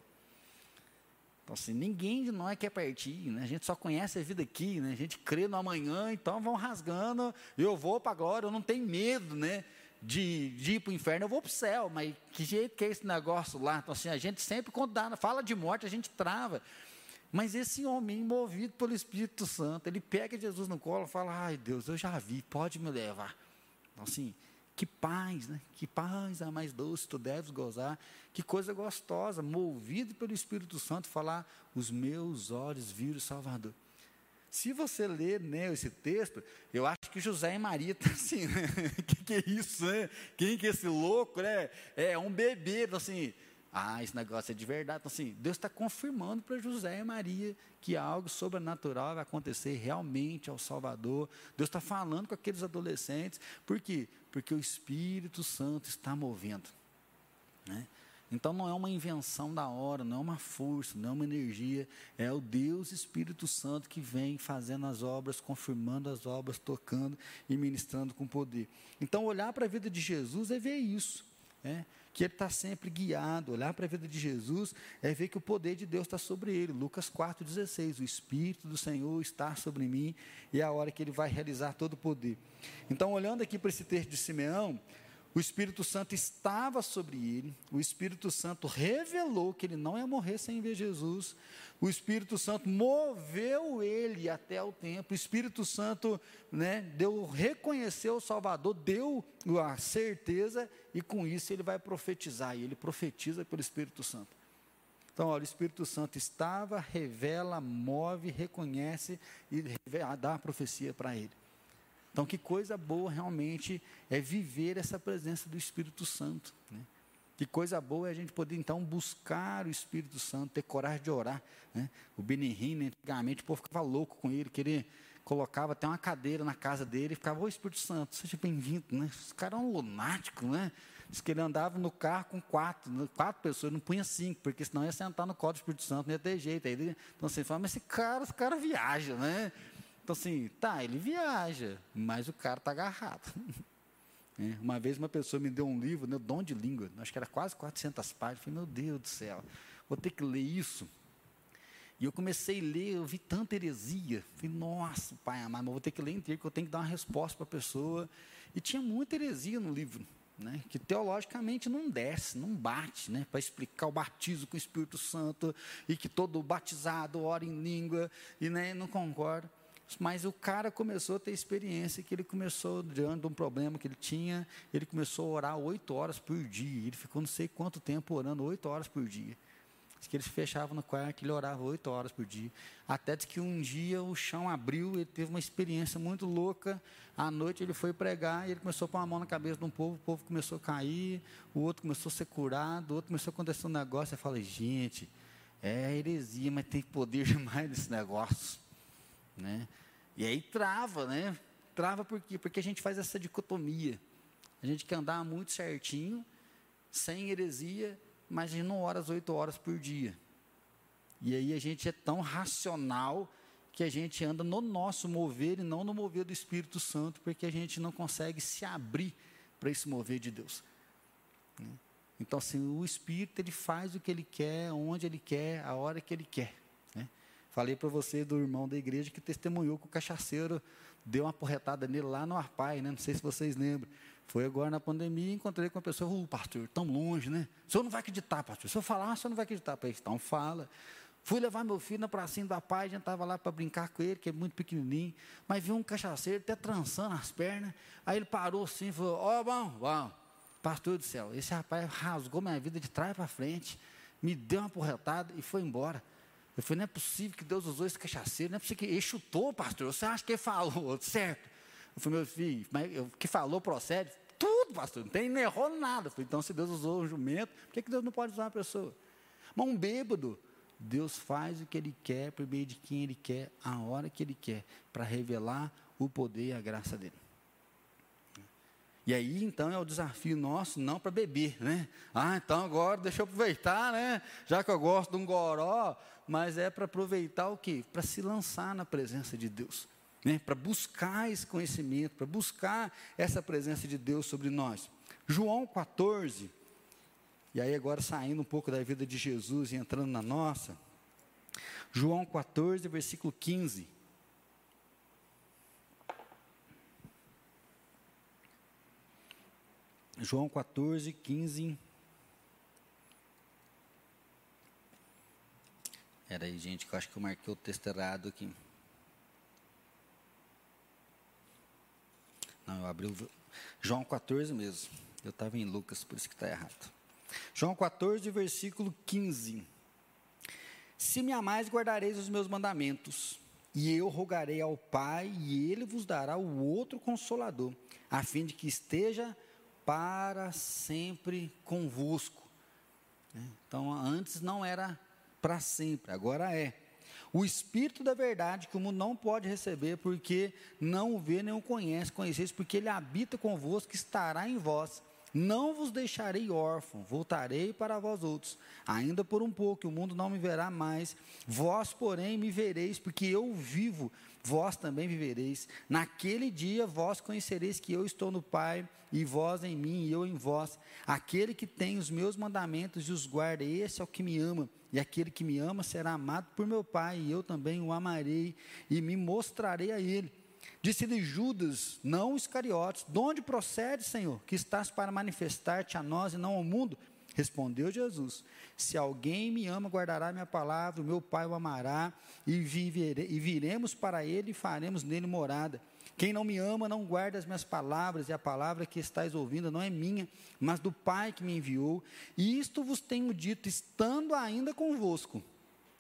Então, assim, ninguém de nós quer partir, né? a gente só conhece a vida aqui, né? a gente crê no amanhã, então vão rasgando, eu vou para a glória, eu não tenho medo né? de, de ir para o inferno, eu vou para o céu, mas que jeito que é esse negócio lá? Então, assim, a gente sempre, quando dá, fala de morte, a gente trava. Mas esse homem, movido pelo Espírito Santo, ele pega Jesus no colo e fala: Ai Deus, eu já vi, pode me levar. Então, assim, que paz, né? Que paz a mais doce tu deves gozar. Que coisa gostosa, movido pelo Espírito Santo, falar: Os meus olhos viram o Salvador. Se você ler né, esse texto, eu acho que José e Maria estão assim, né? que, que é isso, né? Quem que é esse louco, né? É um bebê, assim, ah, esse negócio é de verdade. Então, assim, Deus está confirmando para José e Maria que algo sobrenatural vai acontecer realmente ao Salvador. Deus está falando com aqueles adolescentes. Por quê? Porque o Espírito Santo está movendo. Né? Então não é uma invenção da hora, não é uma força, não é uma energia, é o Deus Espírito Santo que vem fazendo as obras, confirmando as obras, tocando e ministrando com poder. Então olhar para a vida de Jesus é ver isso, é, que ele está sempre guiado. Olhar para a vida de Jesus é ver que o poder de Deus está sobre ele. Lucas 4,16, o Espírito do Senhor está sobre mim e é a hora que ele vai realizar todo o poder. Então olhando aqui para esse texto de Simeão, o Espírito Santo estava sobre ele, o Espírito Santo revelou que ele não ia morrer sem ver Jesus, o Espírito Santo moveu ele até o templo, o Espírito Santo né, deu, reconheceu o Salvador, deu a certeza, e com isso ele vai profetizar, e ele profetiza pelo Espírito Santo. Então, olha, o Espírito Santo estava, revela, move, reconhece e dá a profecia para ele. Então, que coisa boa realmente é viver essa presença do Espírito Santo. Né? Que coisa boa é a gente poder, então, buscar o Espírito Santo, ter coragem de orar. Né? O Benihim, né, antigamente, o povo ficava louco com ele, queria colocava até uma cadeira na casa dele e ficava, ô Espírito Santo, seja bem-vindo, né? Os caras eram lunáticos, né? Diz que ele andava no carro com quatro, né? quatro pessoas, não punha cinco, porque senão ia sentar no colo do Espírito Santo, não ia ter jeito. Aí ele, então assim, fala, mas esse cara, esse cara viaja, né? Então, assim, tá, ele viaja, mas o cara está agarrado. É, uma vez uma pessoa me deu um livro, né, Dom de Língua, acho que era quase 400 páginas. Eu falei, meu Deus do céu, vou ter que ler isso. E eu comecei a ler, eu vi tanta heresia. Falei, nossa, pai amado, mas vou ter que ler inteiro, porque eu tenho que dar uma resposta para a pessoa. E tinha muita heresia no livro, né, que teologicamente não desce, não bate, né, para explicar o batismo com o Espírito Santo, e que todo batizado ora em língua, e né, não concorda. Mas o cara começou a ter experiência que ele começou, diante de um problema que ele tinha, ele começou a orar oito horas por dia. Ele ficou não sei quanto tempo orando oito horas por dia. Diz que ele se fechava no quarto, ele orava oito horas por dia. Até que um dia o chão abriu, ele teve uma experiência muito louca. À noite ele foi pregar e ele começou a pôr a mão na cabeça de um povo, o povo começou a cair, o outro começou a ser curado, o outro começou a acontecer um negócio. Eu falei, gente, é heresia, mas tem poder demais nesse negócio. Né? E aí trava, né? Trava por quê? Porque a gente faz essa dicotomia. A gente quer andar muito certinho, sem heresia, mas a gente não ora as oito horas por dia. E aí a gente é tão racional que a gente anda no nosso mover e não no mover do Espírito Santo, porque a gente não consegue se abrir para esse mover de Deus. Então, assim, o Espírito ele faz o que ele quer, onde ele quer, a hora que ele quer. Falei para você do irmão da igreja que testemunhou que o cachaceiro deu uma porretada nele lá no Arpai, né? Não sei se vocês lembram. Foi agora na pandemia e encontrei com uma pessoa, o oh, pastor, tão longe, né? O senhor não vai acreditar, pastor. Se eu falar, o senhor não vai acreditar. Para então fala. Fui levar meu filho na pracinha do Arpai, a gente estava lá para brincar com ele, que é muito pequenininho. Mas viu um cachaceiro até trançando as pernas. Aí ele parou assim e falou: Ó, oh, bom, bom, pastor do céu, esse rapaz rasgou minha vida de trás para frente, me deu uma porretada e foi embora. Eu falei, não é possível que Deus usou esse cachaceiro, não é possível que ele chutou, pastor. Você acha que ele falou, certo? Eu falei, meu filho, mas o que falou procede? Tudo, pastor, não tem, nem errou nada. Eu falei, então se Deus usou um jumento, por que, que Deus não pode usar uma pessoa? Mas um bêbado, Deus faz o que Ele quer, por meio de quem Ele quer, a hora que Ele quer, para revelar o poder e a graça dele. E aí, então, é o desafio nosso, não para beber, né? Ah, então agora deixa eu aproveitar, né? Já que eu gosto de um goró, mas é para aproveitar o quê? Para se lançar na presença de Deus, né? Para buscar esse conhecimento, para buscar essa presença de Deus sobre nós. João 14, e aí agora saindo um pouco da vida de Jesus e entrando na nossa. João 14, versículo 15. João 14, 15. Era aí, gente, que eu acho que eu marquei o texto errado aqui. Não, eu abri o. João 14 mesmo. Eu estava em Lucas, por isso que está errado. João 14, versículo 15. Se me amais, guardareis os meus mandamentos, e eu rogarei ao Pai, e ele vos dará o outro consolador, a fim de que esteja para sempre convosco. Né? Então, antes não era para sempre, agora é. O Espírito da verdade que o mundo não pode receber, porque não o vê nem o conhece, conheceis, porque ele habita convosco, estará em vós não vos deixarei órfão, voltarei para vós outros. Ainda por um pouco, o mundo não me verá mais. Vós, porém, me vereis, porque eu vivo, vós também vivereis. Naquele dia, vós conhecereis que eu estou no Pai, e vós em mim, e eu em vós. Aquele que tem os meus mandamentos e os guarda, esse é o que me ama. E aquele que me ama será amado por meu Pai, e eu também o amarei, e me mostrarei a ele. Disse-lhe Judas, não Iscariotes, de onde procede, Senhor, que estás para manifestar-te a nós e não ao mundo? Respondeu Jesus: Se alguém me ama, guardará minha palavra, o meu Pai o amará, e, vivere, e viremos para ele e faremos nele morada. Quem não me ama não guarda as minhas palavras, e a palavra que estáis ouvindo não é minha, mas do Pai que me enviou. E isto vos tenho dito, estando ainda convosco.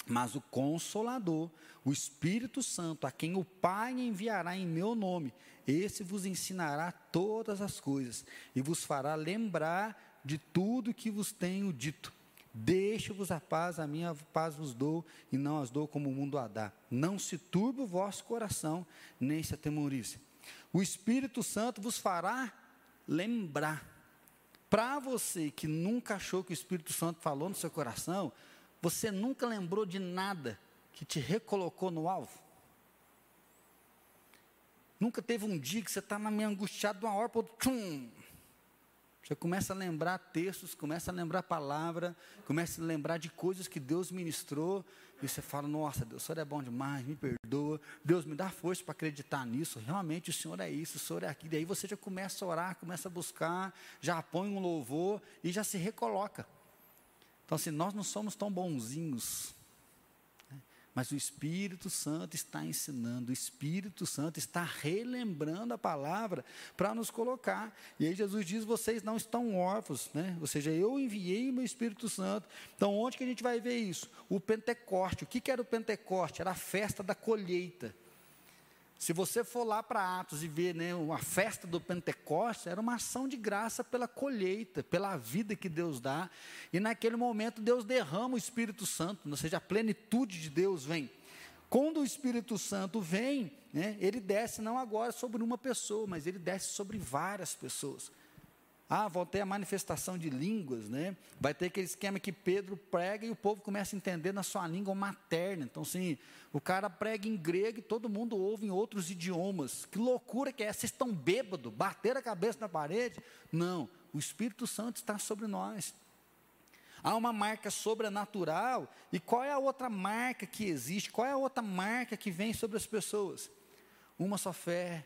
Mas o Consolador, o Espírito Santo, a quem o Pai enviará em meu nome, esse vos ensinará todas as coisas e vos fará lembrar de tudo que vos tenho dito. Deixo-vos a paz, a minha paz vos dou, e não as dou como o mundo a dá. Não se turbe o vosso coração, nem se atemorize. O Espírito Santo vos fará lembrar. Para você que nunca achou que o Espírito Santo falou no seu coração, você nunca lembrou de nada que te recolocou no alvo? Nunca teve um dia que você está meio angustiado de uma hora para tchum. Você começa a lembrar textos, começa a lembrar palavra, começa a lembrar de coisas que Deus ministrou, e você fala, nossa, Deus, o Senhor é bom demais, me perdoa, Deus me dá força para acreditar nisso, realmente o Senhor é isso, o Senhor é aquilo, e aí você já começa a orar, começa a buscar, já põe um louvor e já se recoloca. Então, assim, nós não somos tão bonzinhos, né? mas o Espírito Santo está ensinando, o Espírito Santo está relembrando a palavra para nos colocar. E aí Jesus diz: vocês não estão órfãos, né? ou seja, eu enviei o meu Espírito Santo. Então, onde que a gente vai ver isso? O Pentecoste. O que, que era o Pentecoste? Era a festa da colheita. Se você for lá para Atos e ver né, uma festa do Pentecostes, era uma ação de graça pela colheita, pela vida que Deus dá. E naquele momento Deus derrama o Espírito Santo, ou seja, a plenitude de Deus vem. Quando o Espírito Santo vem, né, ele desce não agora sobre uma pessoa, mas ele desce sobre várias pessoas. Ah, vão ter a manifestação de línguas, né? Vai ter aquele esquema que Pedro prega e o povo começa a entender na sua língua materna. Então, assim, o cara prega em grego e todo mundo ouve em outros idiomas. Que loucura que é essa? Vocês estão bêbados? Bateram a cabeça na parede? Não, o Espírito Santo está sobre nós. Há uma marca sobrenatural. E qual é a outra marca que existe? Qual é a outra marca que vem sobre as pessoas? Uma só fé,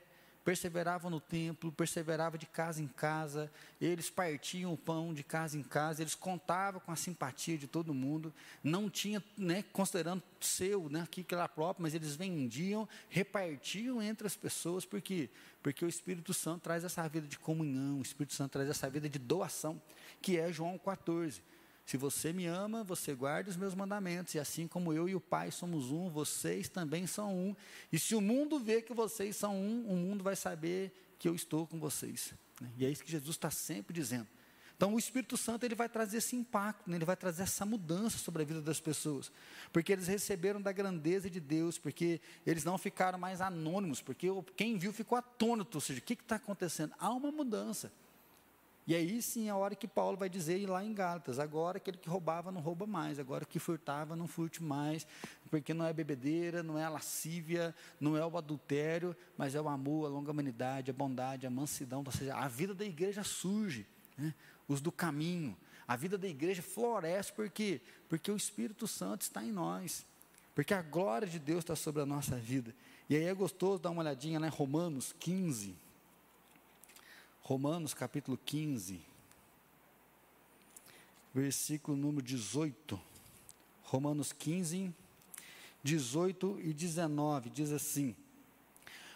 perseveravam no templo, perseveravam de casa em casa, eles partiam o pão de casa em casa, eles contavam com a simpatia de todo mundo, não tinha, né, considerando seu, né, aquilo que era próprio, mas eles vendiam, repartiam entre as pessoas, por quê? Porque o Espírito Santo traz essa vida de comunhão, o Espírito Santo traz essa vida de doação, que é João 14. Se você me ama, você guarda os meus mandamentos, e assim como eu e o Pai somos um, vocês também são um. E se o mundo vê que vocês são um, o mundo vai saber que eu estou com vocês. Né? E é isso que Jesus está sempre dizendo. Então, o Espírito Santo ele vai trazer esse impacto, né? ele vai trazer essa mudança sobre a vida das pessoas, porque eles receberam da grandeza de Deus, porque eles não ficaram mais anônimos, porque quem viu ficou atônito, ou seja, o que está acontecendo? Há uma mudança. E aí sim é a hora que Paulo vai dizer lá em Gálatas, agora aquele que roubava não rouba mais, agora que furtava não furte mais, porque não é bebedeira, não é a lascívia, não é o adultério, mas é o amor, a longanimidade, a bondade, a mansidão, ou seja, a vida da igreja surge, né? os do caminho, a vida da igreja floresce, por quê? Porque o Espírito Santo está em nós, porque a glória de Deus está sobre a nossa vida, e aí é gostoso dar uma olhadinha, né, Romanos 15, Romanos capítulo 15, versículo número 18. Romanos 15, 18 e 19, diz assim: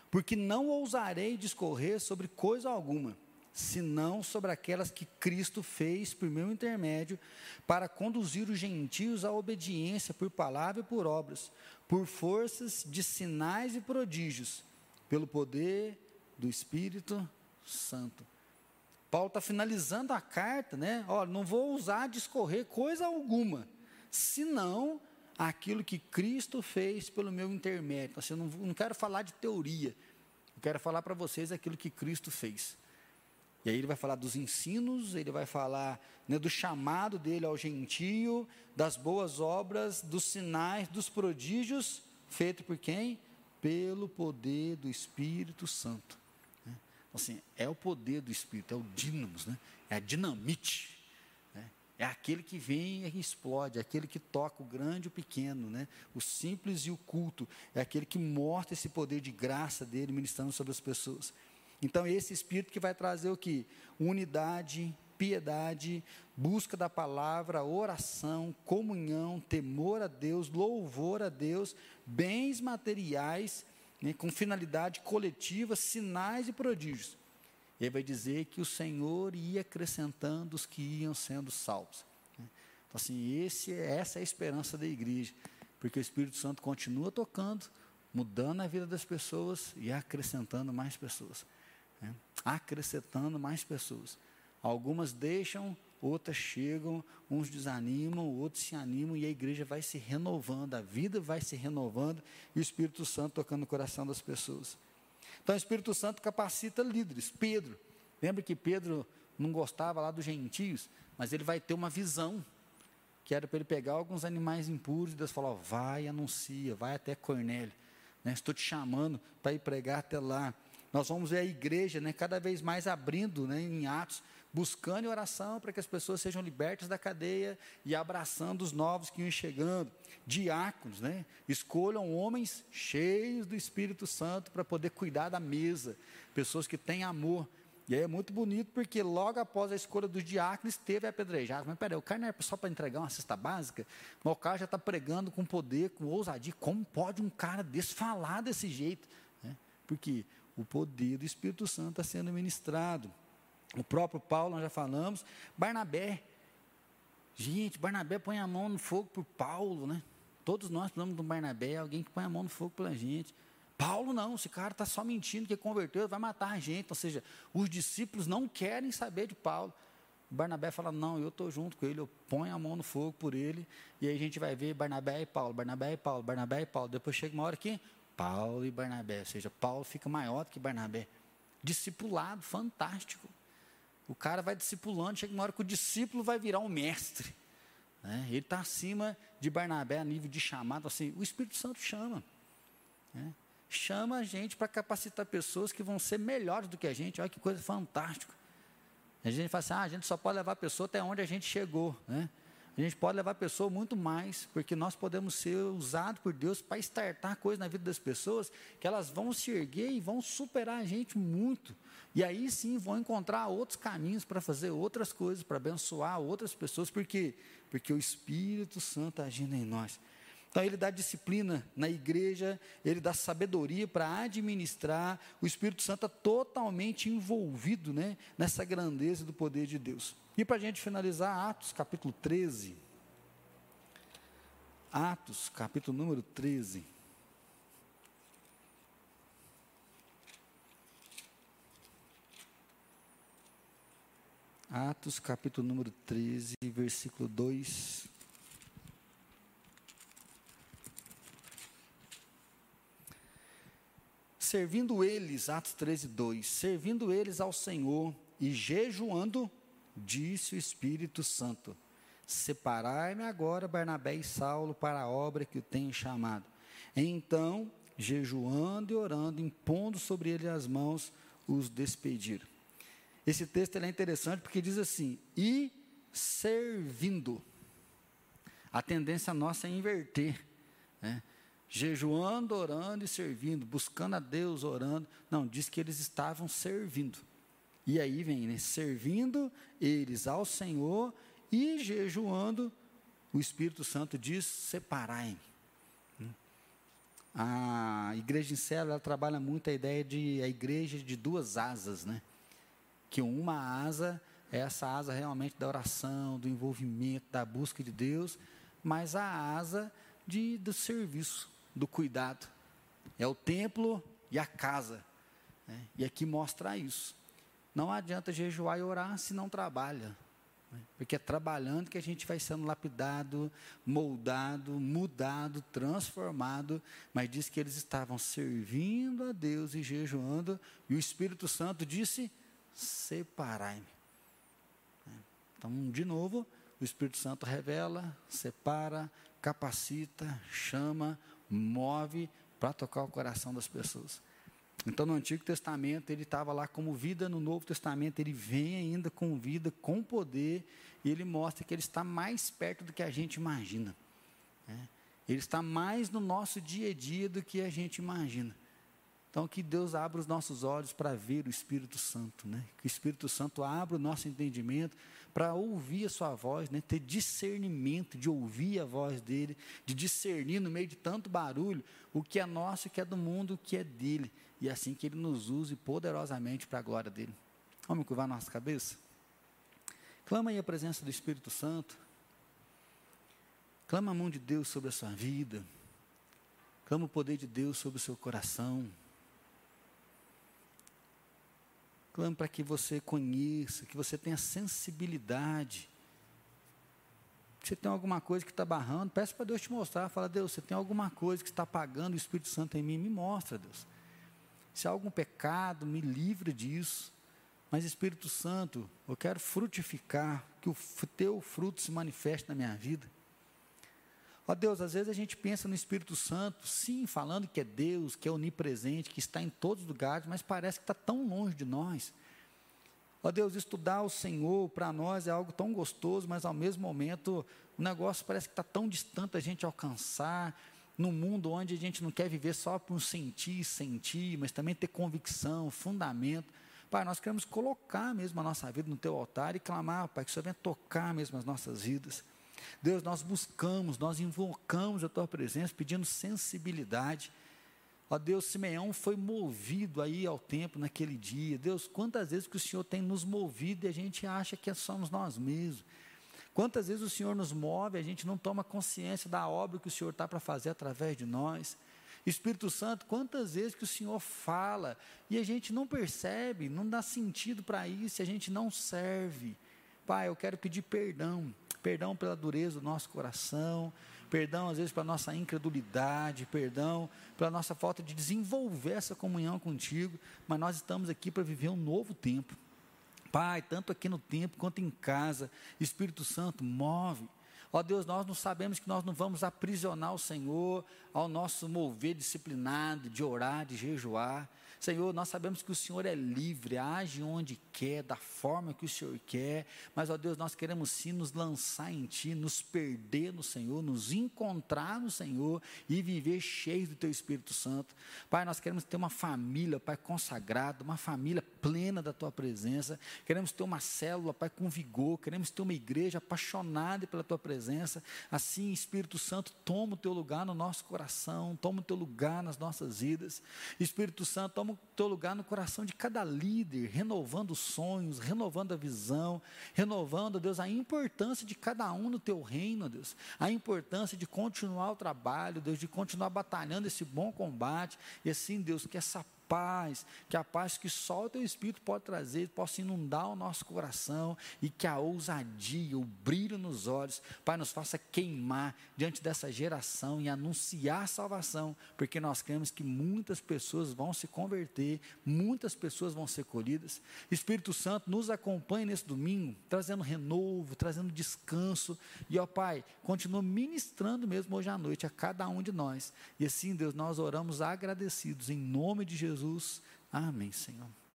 Porque não ousarei discorrer sobre coisa alguma, senão sobre aquelas que Cristo fez por meu intermédio, para conduzir os gentios à obediência por palavra e por obras, por forças de sinais e prodígios, pelo poder do Espírito Santo. Paulo está finalizando a carta, né? Olha, não vou usar discorrer coisa alguma, senão aquilo que Cristo fez pelo meu intermédio. Assim, eu não, não quero falar de teoria, eu quero falar para vocês aquilo que Cristo fez. E aí ele vai falar dos ensinos, ele vai falar né, do chamado dele ao gentio, das boas obras, dos sinais, dos prodígios, feito por quem? Pelo poder do Espírito Santo. Assim, é o poder do Espírito, é o dínamos, né? é a dinamite. Né? É aquele que vem e explode, é aquele que toca o grande e o pequeno, né? o simples e o culto, é aquele que mostra esse poder de graça dele ministrando sobre as pessoas. Então, esse Espírito que vai trazer o que? Unidade, piedade, busca da palavra, oração, comunhão, temor a Deus, louvor a Deus, bens materiais, né, com finalidade coletiva, sinais e prodígios. Ele vai dizer que o Senhor ia acrescentando os que iam sendo salvos. Né. Então, assim, esse, essa é a esperança da igreja, porque o Espírito Santo continua tocando, mudando a vida das pessoas e acrescentando mais pessoas né? acrescentando mais pessoas. Algumas deixam, outras chegam, uns desanimam, outros se animam e a igreja vai se renovando, a vida vai se renovando e o Espírito Santo tocando no coração das pessoas. Então o Espírito Santo capacita líderes. Pedro, lembra que Pedro não gostava lá dos gentios, mas ele vai ter uma visão que era para ele pegar alguns animais impuros e Deus falou: vai, anuncia, vai até Cornélio. Né? Estou te chamando para ir pregar até lá. Nós vamos ver a igreja né, cada vez mais abrindo né, em Atos, buscando oração para que as pessoas sejam libertas da cadeia e abraçando os novos que iam chegando. Diáconos, né, escolham homens cheios do Espírito Santo para poder cuidar da mesa, pessoas que têm amor. E aí é muito bonito porque logo após a escolha dos diáconos teve apedrejado. Mas peraí, o cara não é só para entregar uma cesta básica, o cara já está pregando com poder, com ousadia. Como pode um cara desse falar desse jeito? Né? Porque o poder do Espírito Santo está sendo ministrado. O próprio Paulo, nós já falamos, Barnabé. Gente, Barnabé põe a mão no fogo por Paulo, né? Todos nós precisamos de um Barnabé, alguém que põe a mão no fogo pela gente. Paulo não, esse cara está só mentindo que converteu, vai matar a gente. Ou seja, os discípulos não querem saber de Paulo. Barnabé fala: Não, eu estou junto com ele, eu ponho a mão no fogo por ele. E aí a gente vai ver Barnabé e Paulo, Barnabé e Paulo, Barnabé e Paulo. Depois chega uma hora que Paulo e Barnabé, ou seja, Paulo fica maior do que Barnabé. Discipulado, fantástico. O cara vai discipulando, chega uma hora que o discípulo vai virar um mestre. Né? Ele está acima de Barnabé a nível de chamado, assim, o Espírito Santo chama. Né? Chama a gente para capacitar pessoas que vão ser melhores do que a gente. Olha que coisa fantástica. A gente fala assim, ah, a gente só pode levar a pessoa até onde a gente chegou. Né? A gente pode levar a pessoa muito mais, porque nós podemos ser usados por Deus para estartar coisas na vida das pessoas que elas vão se erguer e vão superar a gente muito. E aí sim vão encontrar outros caminhos para fazer outras coisas, para abençoar outras pessoas, porque porque o Espírito Santo agindo em nós. Então ele dá disciplina na igreja, ele dá sabedoria para administrar. O Espírito Santo está totalmente envolvido né, nessa grandeza do poder de Deus. E para a gente finalizar, Atos capítulo 13. Atos capítulo número 13. Atos capítulo número 13, versículo 2. Servindo eles, Atos 13, 2, servindo eles ao Senhor e jejuando, disse o Espírito Santo: Separai-me agora Barnabé e Saulo para a obra que o tenho chamado. Então, jejuando e orando, impondo sobre ele as mãos, os despediram. Esse texto é interessante porque diz assim: e servindo. A tendência nossa é inverter, né? Jejuando, orando e servindo, buscando a Deus, orando. Não, diz que eles estavam servindo. E aí vem, né? Servindo eles ao Senhor e jejuando, o Espírito Santo diz: separai-me. A igreja em célula trabalha muito a ideia de a igreja de duas asas, né? Que uma asa é essa asa realmente da oração, do envolvimento, da busca de Deus, mas a asa de, do serviço, do cuidado. É o templo e a casa. Né? E aqui mostra isso. Não adianta jejuar e orar se não trabalha. Né? Porque é trabalhando que a gente vai sendo lapidado, moldado, mudado, transformado. Mas diz que eles estavam servindo a Deus e jejuando, e o Espírito Santo disse: separai-me. Né? Então, de novo, o Espírito Santo revela, separa, capacita, chama, move para tocar o coração das pessoas. Então, no Antigo Testamento, ele estava lá como vida, no Novo Testamento, ele vem ainda com vida, com poder, e ele mostra que ele está mais perto do que a gente imagina. Né? Ele está mais no nosso dia a dia do que a gente imagina. Então, que Deus abra os nossos olhos para ver o Espírito Santo, né? Que o Espírito Santo abra o nosso entendimento para ouvir a Sua voz, né? Ter discernimento de ouvir a voz dele, de discernir no meio de tanto barulho o que é nosso, o que é do mundo, o que é dele. E assim que ele nos use poderosamente para a glória dele. Vamos curvar nossa cabeça? Clama aí a presença do Espírito Santo. Clama a mão de Deus sobre a sua vida. Clama o poder de Deus sobre o seu coração. Clamo para que você conheça, que você tenha sensibilidade. Se tem alguma coisa que está barrando, peça para Deus te mostrar. Fala, Deus, você tem alguma coisa que está apagando o Espírito Santo em mim, me mostra, Deus. Se há algum pecado, me livre disso. Mas Espírito Santo, eu quero frutificar, que o teu fruto se manifeste na minha vida. Ó Deus, às vezes a gente pensa no Espírito Santo, sim, falando que é Deus, que é onipresente, que está em todos os lugares, mas parece que está tão longe de nós. Ó Deus, estudar o Senhor para nós é algo tão gostoso, mas ao mesmo momento o negócio parece que está tão distante a gente alcançar, num mundo onde a gente não quer viver só por sentir, sentir, mas também ter convicção, fundamento. Pai, nós queremos colocar mesmo a nossa vida no teu altar e clamar, Pai, que o Senhor venha tocar mesmo as nossas vidas. Deus, nós buscamos, nós invocamos a tua presença, pedindo sensibilidade. Ó Deus, Simeão foi movido aí ao tempo naquele dia. Deus, quantas vezes que o Senhor tem nos movido e a gente acha que somos nós mesmos. Quantas vezes o Senhor nos move, a gente não toma consciência da obra que o Senhor está para fazer através de nós. Espírito Santo, quantas vezes que o Senhor fala e a gente não percebe, não dá sentido para isso, a gente não serve. Pai, eu quero pedir perdão perdão pela dureza do nosso coração, perdão às vezes pela nossa incredulidade, perdão pela nossa falta de desenvolver essa comunhão contigo, mas nós estamos aqui para viver um novo tempo. Pai, tanto aqui no templo quanto em casa, Espírito Santo, move. Ó Deus, nós não sabemos que nós não vamos aprisionar o Senhor ao nosso mover disciplinado, de orar, de jejuar. Senhor, nós sabemos que o Senhor é livre, age onde quer, da forma que o Senhor quer, mas, ó Deus, nós queremos sim nos lançar em Ti, nos perder no Senhor, nos encontrar no Senhor e viver cheios do Teu Espírito Santo. Pai, nós queremos ter uma família, Pai, consagrada, uma família plena da Tua presença, queremos ter uma célula, Pai, com vigor, queremos ter uma igreja apaixonada pela Tua presença. Assim, Espírito Santo, toma o Teu lugar no nosso coração, toma o Teu lugar nas nossas vidas. Espírito Santo, o Teu lugar no coração de cada líder, renovando sonhos, renovando a visão, renovando, Deus, a importância de cada um no teu reino, Deus, a importância de continuar o trabalho, Deus, de continuar batalhando esse bom combate, e assim, Deus, que essa paz, que a paz que só o teu Espírito pode trazer, possa inundar o nosso coração e que a ousadia, o brilho nos olhos, Pai, nos faça queimar diante dessa geração e anunciar salvação, porque nós cremos que muitas pessoas vão se converter, muitas pessoas vão ser colhidas. Espírito Santo, nos acompanhe nesse domingo, trazendo renovo, trazendo descanso, e ó Pai, continua ministrando mesmo hoje à noite a cada um de nós. E assim, Deus, nós oramos agradecidos em nome de Jesus Jesus. Amém, Senhor.